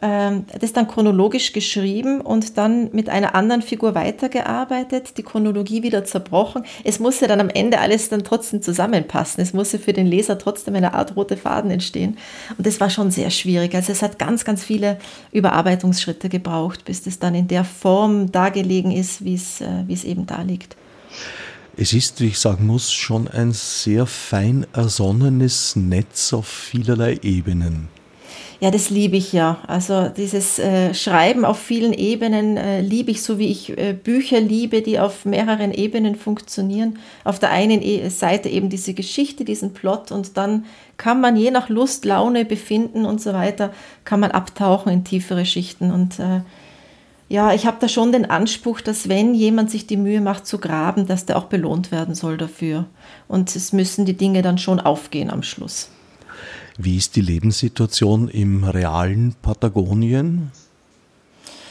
Ähm, das dann chronologisch geschrieben und dann mit einer anderen Figur weitergearbeitet, die Chronologie wieder zerbrochen. Es muss ja dann am Ende alles dann trotzdem zusammenpassen. Es muss ja für den Leser trotzdem eine Art rote Faden entstehen. Und das war schon sehr schwierig. Also es hat ganz, ganz viele Überarbeitungsschritte gebraucht, bis das dann in der Form dargelegen ist, wie es, äh, wie es eben da liegt. Es ist, wie ich sagen muss, schon ein sehr fein ersonnenes Netz auf vielerlei Ebenen. Ja, das liebe ich ja. Also dieses äh, Schreiben auf vielen Ebenen äh, liebe ich, so wie ich äh, Bücher liebe, die auf mehreren Ebenen funktionieren. Auf der einen e Seite eben diese Geschichte, diesen Plot und dann kann man je nach Lust, Laune, Befinden und so weiter, kann man abtauchen in tiefere Schichten. Und äh, ja, ich habe da schon den Anspruch, dass wenn jemand sich die Mühe macht zu graben, dass der auch belohnt werden soll dafür. Und es müssen die Dinge dann schon aufgehen am Schluss. Wie ist die Lebenssituation im realen Patagonien?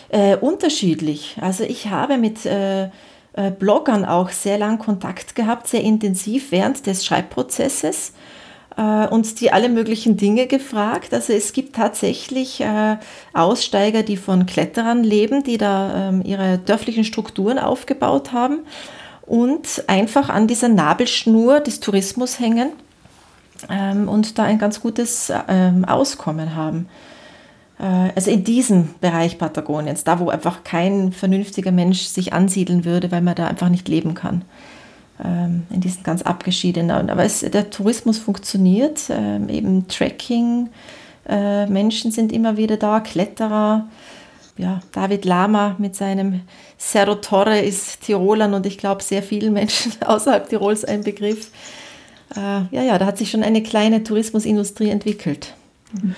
Äh, unterschiedlich. Also ich habe mit äh, äh, Bloggern auch sehr lang Kontakt gehabt, sehr intensiv während des Schreibprozesses äh, und die alle möglichen Dinge gefragt. Also es gibt tatsächlich äh, Aussteiger, die von Kletterern leben, die da ähm, ihre dörflichen Strukturen aufgebaut haben und einfach an dieser Nabelschnur des Tourismus hängen ähm, und da ein ganz gutes ähm, Auskommen haben. Äh, also in diesem Bereich Patagoniens, da wo einfach kein vernünftiger Mensch sich ansiedeln würde, weil man da einfach nicht leben kann. Ähm, in diesen ganz abgeschiedenen. Aber es, der Tourismus funktioniert, ähm, eben Trekking, äh, Menschen sind immer wieder da, Kletterer. Ja, David Lama mit seinem Cerro Torre ist Tirolern und ich glaube sehr vielen Menschen außerhalb Tirols ein Begriff äh, ja, ja, da hat sich schon eine kleine Tourismusindustrie entwickelt. Mhm.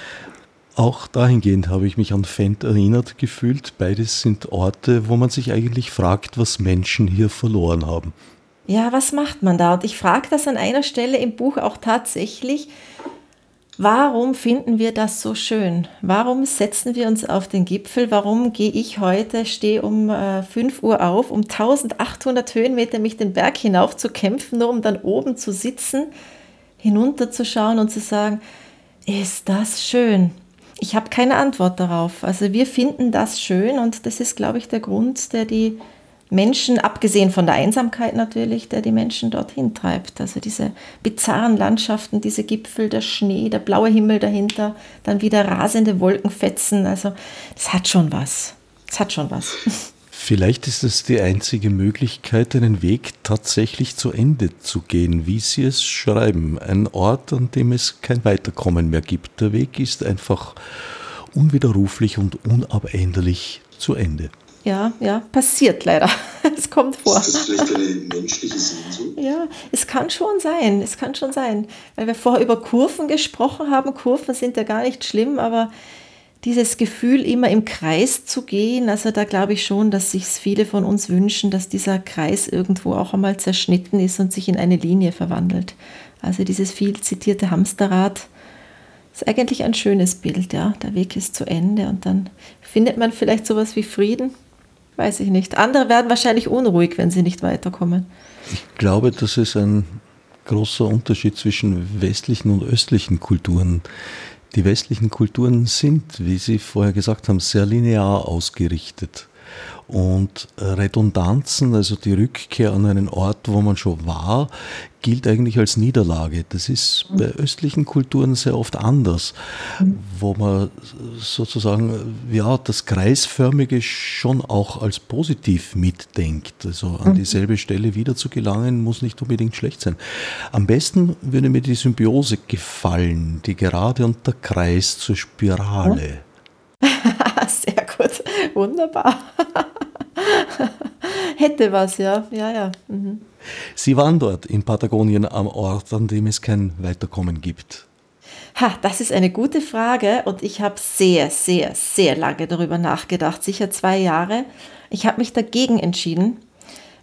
Auch dahingehend habe ich mich an Fendt erinnert gefühlt. Beides sind Orte, wo man sich eigentlich fragt, was Menschen hier verloren haben. Ja, was macht man da? Und ich frage das an einer Stelle im Buch auch tatsächlich, Warum finden wir das so schön? Warum setzen wir uns auf den Gipfel? Warum gehe ich heute, stehe um äh, 5 Uhr auf, um 1800 Höhenmeter mich den Berg hinauf zu kämpfen, nur um dann oben zu sitzen, hinunterzuschauen und zu sagen, ist das schön? Ich habe keine Antwort darauf. Also wir finden das schön und das ist, glaube ich, der Grund, der die Menschen, abgesehen von der Einsamkeit natürlich, der die Menschen dorthin treibt. Also diese bizarren Landschaften, diese Gipfel, der Schnee, der blaue Himmel dahinter, dann wieder rasende Wolkenfetzen. Also das hat schon was. Das hat schon was. Vielleicht ist es die einzige Möglichkeit, einen Weg tatsächlich zu Ende zu gehen, wie Sie es schreiben. Ein Ort, an dem es kein Weiterkommen mehr gibt. Der Weg ist einfach unwiderruflich und unabänderlich zu Ende. Ja, ja, passiert leider. Es kommt vor. Ist das vielleicht eine menschliche Sehnsucht? Ja, es kann schon sein. Es kann schon sein. Weil wir vorher über Kurven gesprochen haben. Kurven sind ja gar nicht schlimm, aber dieses Gefühl, immer im Kreis zu gehen, also da glaube ich schon, dass sich viele von uns wünschen, dass dieser Kreis irgendwo auch einmal zerschnitten ist und sich in eine Linie verwandelt. Also dieses viel zitierte Hamsterrad ist eigentlich ein schönes Bild, ja. Der Weg ist zu Ende und dann findet man vielleicht sowas wie Frieden Weiß ich nicht. Andere werden wahrscheinlich unruhig, wenn sie nicht weiterkommen. Ich glaube, das ist ein großer Unterschied zwischen westlichen und östlichen Kulturen. Die westlichen Kulturen sind, wie Sie vorher gesagt haben, sehr linear ausgerichtet. Und Redundanzen, also die Rückkehr an einen Ort, wo man schon war, gilt eigentlich als Niederlage. Das ist bei östlichen Kulturen sehr oft anders, wo man sozusagen ja, das Kreisförmige schon auch als positiv mitdenkt. Also an mhm. dieselbe Stelle wieder zu gelangen, muss nicht unbedingt schlecht sein. Am besten würde mir die Symbiose gefallen, die Gerade und der Kreis zur Spirale. Wunderbar. Hätte was, ja, ja, ja. Mhm. Sie waren dort in Patagonien am Ort, an dem es kein Weiterkommen gibt. Ha, das ist eine gute Frage und ich habe sehr, sehr, sehr lange darüber nachgedacht, sicher zwei Jahre. Ich habe mich dagegen entschieden.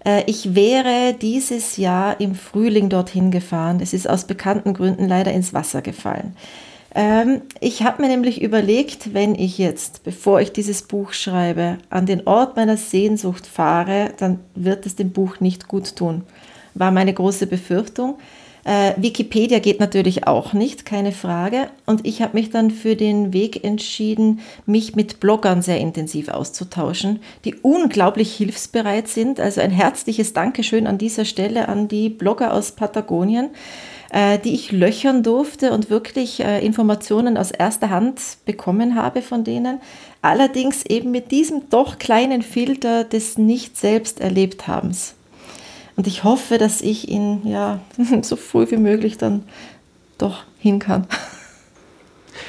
Äh, ich wäre dieses Jahr im Frühling dorthin gefahren. Es ist aus bekannten Gründen leider ins Wasser gefallen. Ähm, ich habe mir nämlich überlegt, wenn ich jetzt, bevor ich dieses Buch schreibe, an den Ort meiner Sehnsucht fahre, dann wird es dem Buch nicht gut tun. War meine große Befürchtung. Äh, Wikipedia geht natürlich auch nicht, keine Frage. Und ich habe mich dann für den Weg entschieden, mich mit Bloggern sehr intensiv auszutauschen, die unglaublich hilfsbereit sind. Also ein herzliches Dankeschön an dieser Stelle an die Blogger aus Patagonien äh, die ich löchern durfte und wirklich äh, Informationen aus erster Hand bekommen habe von denen. Allerdings eben mit diesem doch kleinen Filter des nicht selbst erlebt habens. Und ich hoffe, dass ich ihn ja so früh wie möglich dann doch hin kann.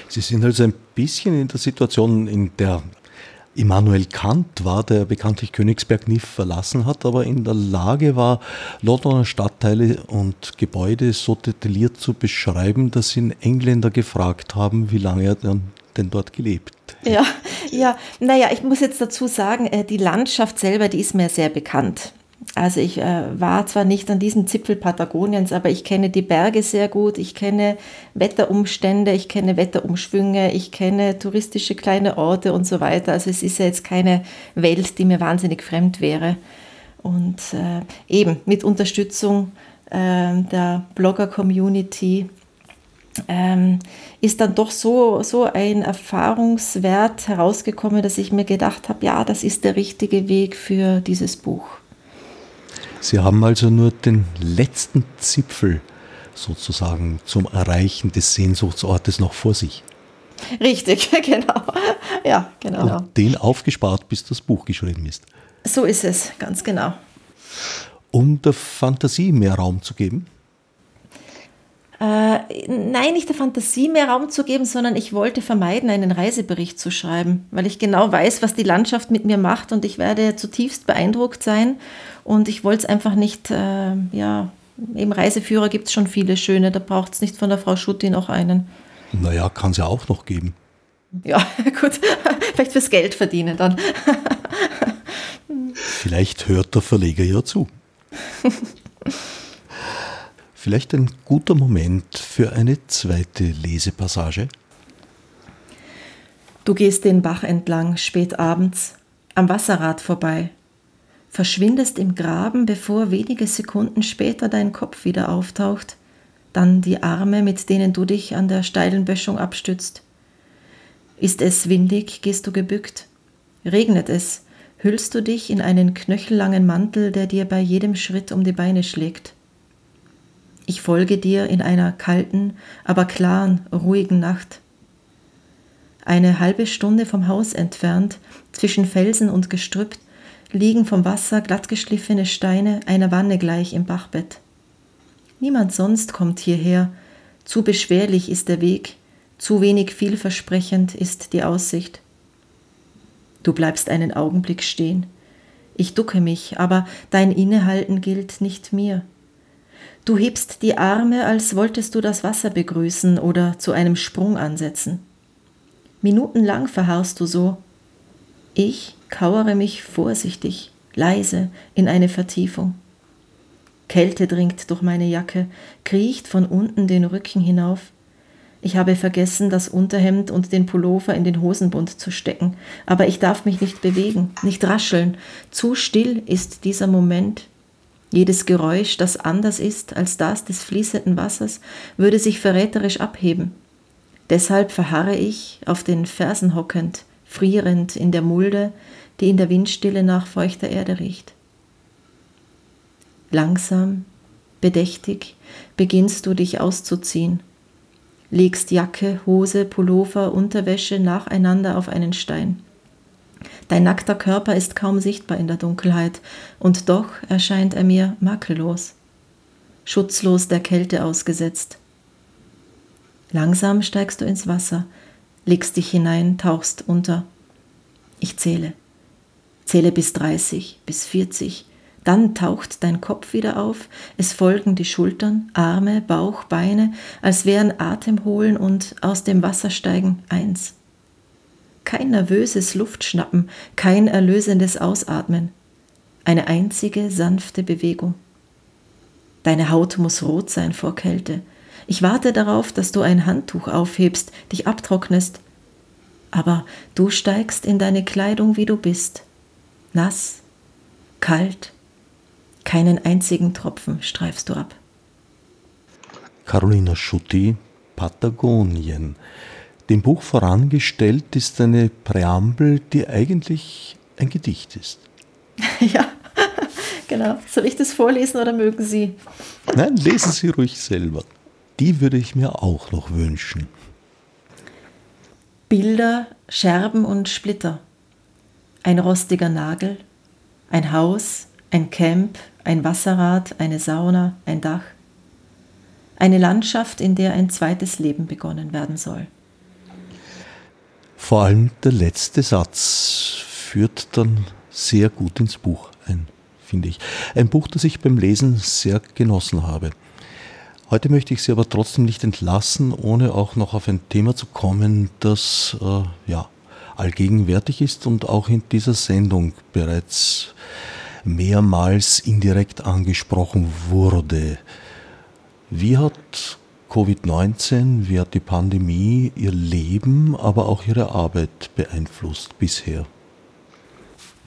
Sie sind also ein bisschen in der Situation, in der Immanuel Kant war, der bekanntlich Königsberg nie verlassen hat, aber in der Lage war, Londoner Stadtteile und Gebäude so detailliert zu beschreiben, dass ihn Engländer gefragt haben, wie lange er denn, denn dort gelebt. Ja, ja, naja, ich muss jetzt dazu sagen, äh, die Landschaft selber, die ist mir sehr bekannt. Also ich äh, war zwar nicht an diesem Zipfel Patagoniens, aber ich kenne die Berge sehr gut, ich kenne Wetterumstände, ich kenne Wetterumschwünge, ich kenne touristische kleine Orte und so weiter. Also es ist ja jetzt keine Welt, die mir wahnsinnig fremd wäre. Und äh, eben mit Unterstützung äh, der Blogger-Community ähm, ist dann doch so, so ein Erfahrungswert herausgekommen, dass ich mir gedacht habe, ja, das ist der richtige Weg für dieses Buch. Sie haben also nur den letzten Zipfel sozusagen zum Erreichen des Sehnsuchtsortes noch vor sich. Richtig, genau. Ja, genau. Und den aufgespart, bis das Buch geschrieben ist. So ist es, ganz genau. Um der Fantasie mehr Raum zu geben? Äh, nein, nicht der Fantasie mehr Raum zu geben, sondern ich wollte vermeiden, einen Reisebericht zu schreiben, weil ich genau weiß, was die Landschaft mit mir macht und ich werde zutiefst beeindruckt sein. Und ich wollte es einfach nicht, äh, ja, im Reiseführer gibt es schon viele schöne, da braucht es nicht von der Frau Schutti noch einen. Naja, kann es ja auch noch geben. Ja, gut, vielleicht fürs Geld verdienen dann. Vielleicht hört der Verleger ja zu. Vielleicht ein guter Moment für eine zweite Lesepassage. Du gehst den Bach entlang spät abends, am Wasserrad vorbei, verschwindest im Graben, bevor wenige Sekunden später dein Kopf wieder auftaucht, dann die Arme, mit denen du dich an der steilen Böschung abstützt. Ist es windig, gehst du gebückt. Regnet es, hüllst du dich in einen knöchellangen Mantel, der dir bei jedem Schritt um die Beine schlägt. Ich folge dir in einer kalten, aber klaren, ruhigen Nacht. Eine halbe Stunde vom Haus entfernt, zwischen Felsen und Gestrüpp, liegen vom Wasser glattgeschliffene Steine einer Wanne gleich im Bachbett. Niemand sonst kommt hierher, zu beschwerlich ist der Weg, zu wenig vielversprechend ist die Aussicht. Du bleibst einen Augenblick stehen. Ich ducke mich, aber dein Innehalten gilt nicht mir. Du hebst die Arme, als wolltest du das Wasser begrüßen oder zu einem Sprung ansetzen. Minutenlang verharrst du so. Ich kauere mich vorsichtig, leise in eine Vertiefung. Kälte dringt durch meine Jacke, kriecht von unten den Rücken hinauf. Ich habe vergessen, das Unterhemd und den Pullover in den Hosenbund zu stecken, aber ich darf mich nicht bewegen, nicht rascheln. Zu still ist dieser Moment, jedes Geräusch, das anders ist als das des fließenden Wassers, würde sich verräterisch abheben. Deshalb verharre ich, auf den Fersen hockend, frierend in der Mulde, die in der Windstille nach feuchter Erde riecht. Langsam, bedächtig beginnst du dich auszuziehen, legst Jacke, Hose, Pullover, Unterwäsche nacheinander auf einen Stein. Dein nackter Körper ist kaum sichtbar in der Dunkelheit, und doch erscheint er mir makellos, schutzlos der Kälte ausgesetzt. Langsam steigst du ins Wasser, legst dich hinein, tauchst unter. Ich zähle. Zähle bis 30, bis 40. Dann taucht dein Kopf wieder auf, es folgen die Schultern, Arme, Bauch, Beine, als wären Atem holen und aus dem Wasser steigen eins. Kein nervöses Luftschnappen, kein erlösendes Ausatmen. Eine einzige sanfte Bewegung. Deine Haut muss rot sein vor Kälte. Ich warte darauf, dass du ein Handtuch aufhebst, dich abtrocknest. Aber du steigst in deine Kleidung, wie du bist. Nass, kalt, keinen einzigen Tropfen streifst du ab. Carolina Schutti, Patagonien. Dem Buch vorangestellt ist eine Präambel, die eigentlich ein Gedicht ist. Ja, genau. Soll ich das vorlesen oder mögen Sie? Nein, lesen Sie ruhig selber die würde ich mir auch noch wünschen. Bilder, Scherben und Splitter. Ein rostiger Nagel, ein Haus, ein Camp, ein Wasserrad, eine Sauna, ein Dach. Eine Landschaft, in der ein zweites Leben begonnen werden soll. Vor allem der letzte Satz führt dann sehr gut ins Buch ein, finde ich. Ein Buch, das ich beim Lesen sehr genossen habe. Heute möchte ich Sie aber trotzdem nicht entlassen, ohne auch noch auf ein Thema zu kommen, das äh, ja, allgegenwärtig ist und auch in dieser Sendung bereits mehrmals indirekt angesprochen wurde. Wie hat Covid-19, wie hat die Pandemie Ihr Leben, aber auch Ihre Arbeit beeinflusst bisher?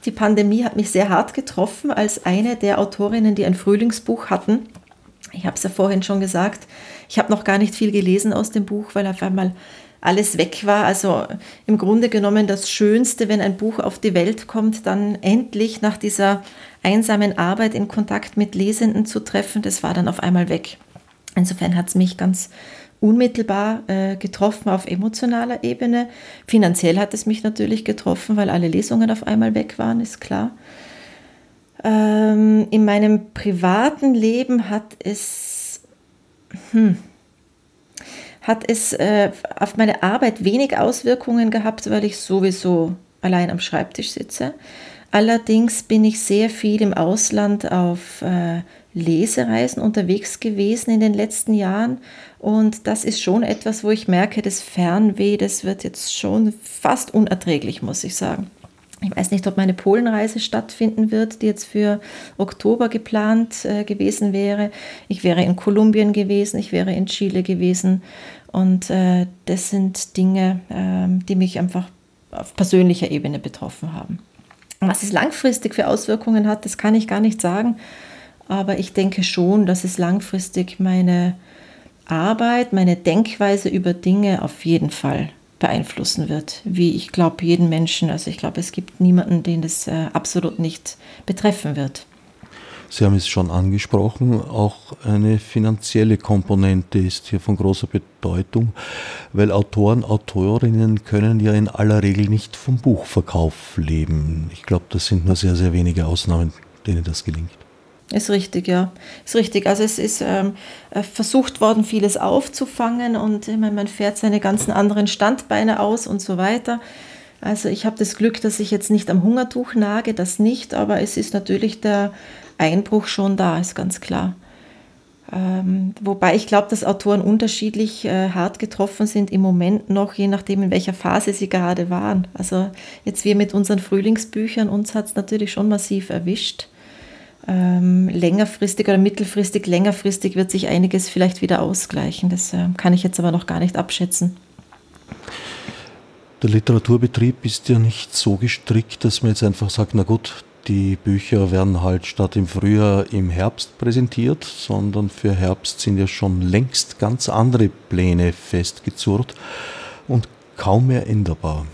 Die Pandemie hat mich sehr hart getroffen als eine der Autorinnen, die ein Frühlingsbuch hatten ich habe es ja vorhin schon gesagt, ich habe noch gar nicht viel gelesen aus dem Buch, weil auf einmal alles weg war. Also im Grunde genommen das Schönste, wenn ein Buch auf die Welt kommt, dann endlich nach dieser einsamen Arbeit in Kontakt mit Lesenden zu treffen, das war dann auf einmal weg. Insofern hat es mich ganz unmittelbar äh, getroffen auf emotionaler Ebene. Finanziell hat es mich natürlich getroffen, weil alle Lesungen auf einmal weg waren, ist klar. Ähm, in meinem privaten Leben hat es, hm, hat es äh, auf meine Arbeit wenig Auswirkungen gehabt, weil ich sowieso allein am Schreibtisch sitze. Allerdings bin ich sehr viel im Ausland auf äh, Lesereisen unterwegs gewesen in den letzten Jahren und das ist schon etwas, wo ich merke, das Fernweh, das wird jetzt schon fast unerträglich, muss ich sagen. Ich weiß nicht, ob meine Polenreise stattfinden wird, die jetzt für Oktober geplant äh, gewesen wäre. Ich wäre in Kolumbien gewesen, ich wäre in Chile gewesen. Und äh, das sind Dinge, äh, die mich einfach auf persönlicher Ebene betroffen haben. Was es langfristig für Auswirkungen hat, das kann ich gar nicht sagen. Aber ich denke schon, dass es langfristig meine Arbeit, meine Denkweise über Dinge auf jeden Fall beeinflussen wird, wie ich glaube jeden Menschen. Also ich glaube, es gibt niemanden, den das äh, absolut nicht betreffen wird. Sie haben es schon angesprochen, auch eine finanzielle Komponente ist hier von großer Bedeutung, weil Autoren, Autorinnen können ja in aller Regel nicht vom Buchverkauf leben. Ich glaube, das sind nur sehr, sehr wenige Ausnahmen, denen das gelingt. Ist richtig, ja. Ist richtig. Also es ist ähm, äh, versucht worden, vieles aufzufangen und ich meine, man fährt seine ganzen anderen Standbeine aus und so weiter. Also ich habe das Glück, dass ich jetzt nicht am Hungertuch nage, das nicht, aber es ist natürlich der Einbruch schon da, ist ganz klar. Ähm, wobei ich glaube, dass Autoren unterschiedlich äh, hart getroffen sind im Moment noch, je nachdem, in welcher Phase sie gerade waren. Also jetzt wir mit unseren Frühlingsbüchern, uns hat es natürlich schon massiv erwischt ähm, längerfristig oder mittelfristig, längerfristig wird sich einiges vielleicht wieder ausgleichen. Das äh, kann ich jetzt aber noch gar nicht abschätzen. Der Literaturbetrieb ist ja nicht so gestrickt, dass man jetzt einfach sagt, na gut, die Bücher werden halt statt im Frühjahr im Herbst präsentiert, sondern für Herbst sind ja schon längst ganz andere Pläne festgezurrt und kaum mehr änderbar.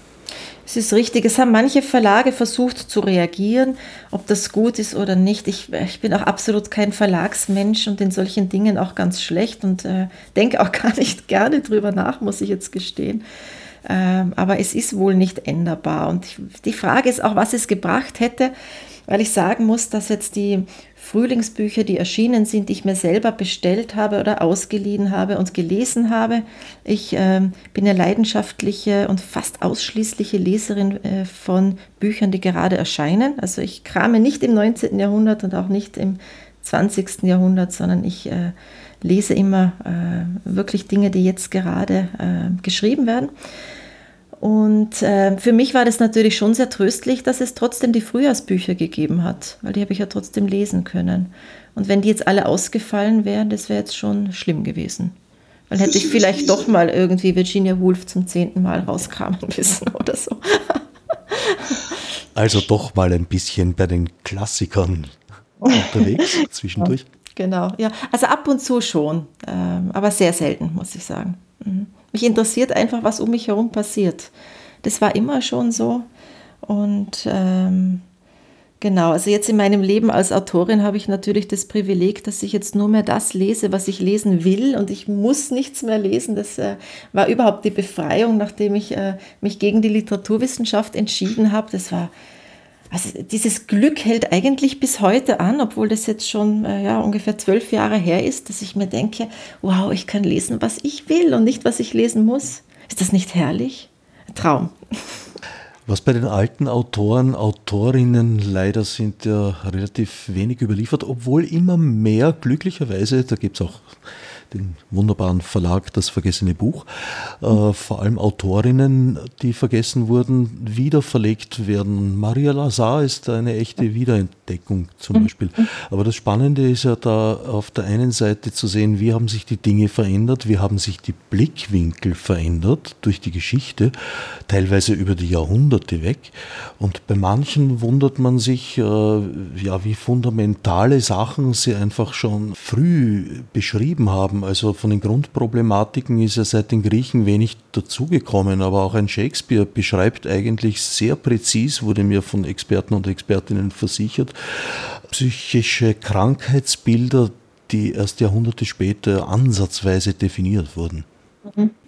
Es ist richtig. Es haben manche Verlage versucht zu reagieren, ob das gut ist oder nicht. Ich, ich bin auch absolut kein Verlagsmensch und in solchen Dingen auch ganz schlecht und äh, denke auch gar nicht gerne drüber nach, muss ich jetzt gestehen. Ähm, aber es ist wohl nicht änderbar. Und die Frage ist auch, was es gebracht hätte, weil ich sagen muss, dass jetzt die Frühlingsbücher, die erschienen sind, die ich mir selber bestellt habe oder ausgeliehen habe und gelesen habe. Ich äh, bin eine leidenschaftliche und fast ausschließliche Leserin äh, von Büchern, die gerade erscheinen. Also ich krame nicht im 19. Jahrhundert und auch nicht im 20. Jahrhundert, sondern ich äh, lese immer äh, wirklich Dinge, die jetzt gerade äh, geschrieben werden. Und äh, für mich war das natürlich schon sehr tröstlich, dass es trotzdem die Frühjahrsbücher gegeben hat, weil die habe ich ja trotzdem lesen können. Und wenn die jetzt alle ausgefallen wären, das wäre jetzt schon schlimm gewesen. Dann hätte ich vielleicht doch mal irgendwie Virginia Woolf zum zehnten Mal rauskramen müssen oder so. Also doch mal ein bisschen bei den Klassikern unterwegs zwischendurch. Genau, ja. Also ab und zu schon, ähm, aber sehr selten, muss ich sagen. Mhm. Mich interessiert einfach, was um mich herum passiert. Das war immer schon so. Und ähm, genau, also jetzt in meinem Leben als Autorin habe ich natürlich das Privileg, dass ich jetzt nur mehr das lese, was ich lesen will und ich muss nichts mehr lesen. Das äh, war überhaupt die Befreiung, nachdem ich äh, mich gegen die Literaturwissenschaft entschieden habe. Das war also dieses Glück hält eigentlich bis heute an, obwohl das jetzt schon äh, ja, ungefähr zwölf Jahre her ist, dass ich mir denke, wow, ich kann lesen, was ich will und nicht, was ich lesen muss. Ist das nicht herrlich? Traum. Was bei den alten Autoren, Autorinnen leider sind ja relativ wenig überliefert, obwohl immer mehr, glücklicherweise, da gibt es auch den wunderbaren Verlag Das Vergessene Buch, äh, vor allem Autorinnen, die vergessen wurden, wieder verlegt werden. Maria Lazar ist eine echte Wiederentdeckung zum. Beispiel. Aber das Spannende ist ja da auf der einen Seite zu sehen, wie haben sich die Dinge verändert, wie haben sich die Blickwinkel verändert durch die Geschichte, teilweise über die Jahrhunderte weg. Und bei manchen wundert man sich, äh, ja, wie fundamentale Sachen sie einfach schon früh beschrieben haben also von den Grundproblematiken ist ja seit den Griechen wenig dazugekommen, aber auch ein Shakespeare beschreibt eigentlich sehr präzis, wurde mir von Experten und Expertinnen versichert, psychische Krankheitsbilder, die erst Jahrhunderte später ansatzweise definiert wurden.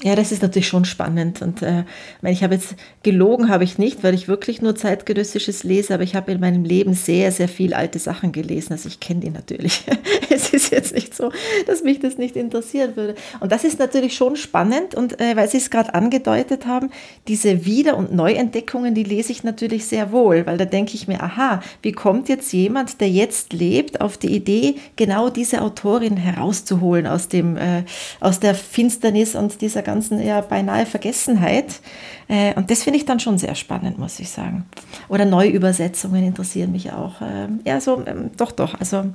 Ja, das ist natürlich schon spannend. Und äh, ich habe jetzt gelogen, habe ich nicht, weil ich wirklich nur zeitgenössisches lese, aber ich habe in meinem Leben sehr, sehr viel alte Sachen gelesen. Also ich kenne die natürlich. es ist jetzt nicht so, dass mich das nicht interessieren würde. Und das ist natürlich schon spannend. Und äh, weil Sie es gerade angedeutet haben, diese Wieder- und Neuentdeckungen, die lese ich natürlich sehr wohl, weil da denke ich mir, aha, wie kommt jetzt jemand, der jetzt lebt, auf die Idee, genau diese Autorin herauszuholen aus, dem, äh, aus der Finsternis und dieser ganzen ja beinahe Vergessenheit. Äh, und das finde ich dann schon sehr spannend, muss ich sagen. Oder Neuübersetzungen interessieren mich auch. Ähm, ja, so, ähm, doch, doch. Also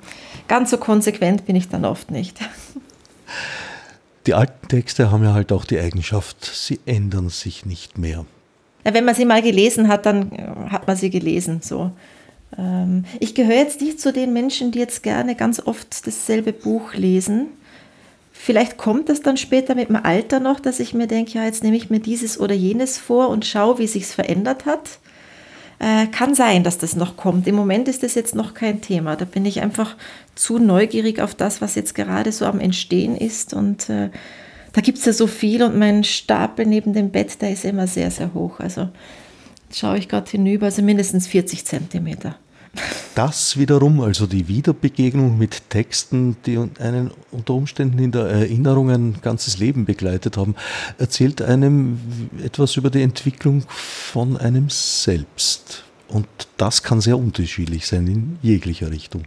ganz so konsequent bin ich dann oft nicht. Die alten Texte haben ja halt auch die Eigenschaft, sie ändern sich nicht mehr. Ja, wenn man sie mal gelesen hat, dann äh, hat man sie gelesen. So. Ähm, ich gehöre jetzt nicht zu den Menschen, die jetzt gerne ganz oft dasselbe Buch lesen. Vielleicht kommt es dann später mit dem Alter noch, dass ich mir denke, ja, jetzt nehme ich mir dieses oder jenes vor und schaue, wie sich es verändert hat. Äh, kann sein, dass das noch kommt. Im Moment ist das jetzt noch kein Thema. Da bin ich einfach zu neugierig auf das, was jetzt gerade so am Entstehen ist. Und äh, da gibt es ja so viel und mein Stapel neben dem Bett, der ist immer sehr, sehr hoch. Also schaue ich gerade hinüber, also mindestens 40 Zentimeter. Das wiederum, also die Wiederbegegnung mit Texten, die einen unter Umständen in der Erinnerung ein ganzes Leben begleitet haben, erzählt einem etwas über die Entwicklung von einem selbst. Und das kann sehr unterschiedlich sein in jeglicher Richtung.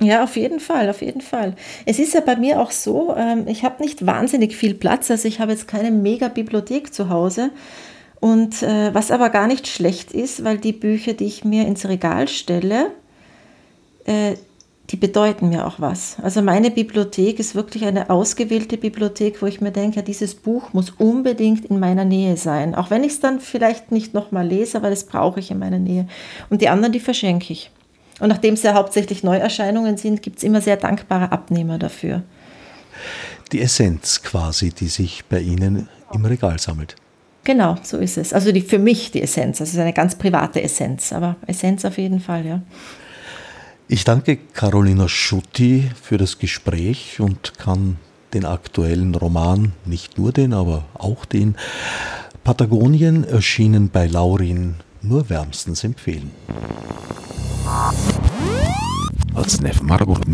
Ja, auf jeden Fall, auf jeden Fall. Es ist ja bei mir auch so, ähm, ich habe nicht wahnsinnig viel Platz, also ich habe jetzt keine Mega-Bibliothek zu Hause. Und äh, was aber gar nicht schlecht ist, weil die Bücher, die ich mir ins Regal stelle, äh, die bedeuten mir auch was. Also meine Bibliothek ist wirklich eine ausgewählte Bibliothek, wo ich mir denke, dieses Buch muss unbedingt in meiner Nähe sein. Auch wenn ich es dann vielleicht nicht nochmal lese, aber das brauche ich in meiner Nähe. Und die anderen, die verschenke ich. Und nachdem es ja hauptsächlich Neuerscheinungen sind, gibt es immer sehr dankbare Abnehmer dafür. Die Essenz quasi, die sich bei Ihnen im Regal sammelt. Genau, so ist es. Also die, für mich die Essenz. Das ist eine ganz private Essenz, aber Essenz auf jeden Fall, ja. Ich danke Carolina Schutti für das Gespräch und kann den aktuellen Roman, nicht nur den, aber auch den, Patagonien erschienen bei Laurin nur wärmstens empfehlen. Als Nef Margot